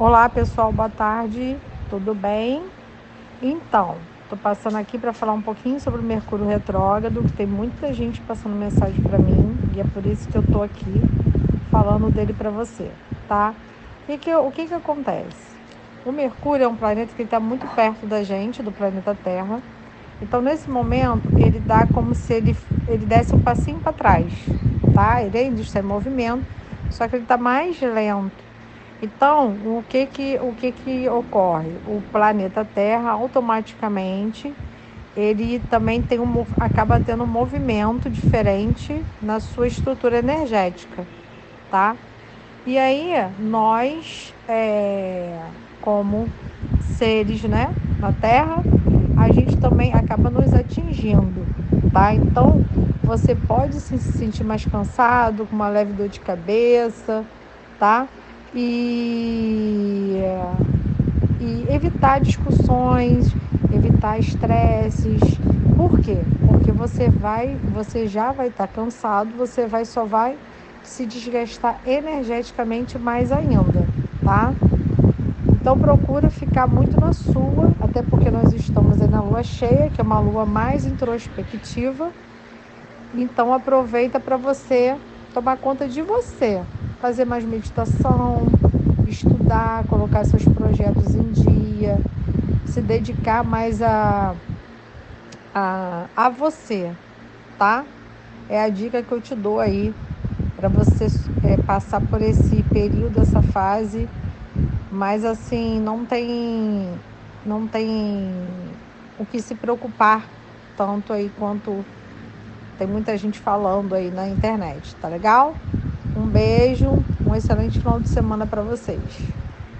Olá pessoal, boa tarde, tudo bem? Então, tô passando aqui para falar um pouquinho sobre o Mercúrio retrógrado, que tem muita gente passando mensagem para mim e é por isso que eu tô aqui falando dele para você, tá? E que, o que que acontece? O Mercúrio é um planeta que está muito perto da gente, do planeta Terra. Então, nesse momento, ele dá como se ele, ele desse um passinho para trás, tá? Ele ainda está em movimento, só que ele está mais lento então, o que que, o que que ocorre? O planeta Terra automaticamente ele também tem um, acaba tendo um movimento diferente na sua estrutura energética, tá? E aí nós, é, como seres, né, na Terra, a gente também acaba nos atingindo, tá? Então você pode se sentir mais cansado, com uma leve dor de cabeça, tá? E, e evitar discussões, evitar estresses. Por quê? Porque você vai, você já vai estar tá cansado, você vai só vai se desgastar energeticamente mais ainda, tá? Então procura ficar muito na sua, até porque nós estamos aí na lua cheia, que é uma lua mais introspectiva. Então aproveita para você tomar conta de você, fazer mais meditação, estudar, colocar seus projetos em dia, se dedicar mais a, a, a você, tá? É a dica que eu te dou aí para você é, passar por esse período, essa fase, mas assim não tem não tem o que se preocupar tanto aí quanto tem muita gente falando aí na internet, tá legal? Um beijo, um excelente final de semana para vocês.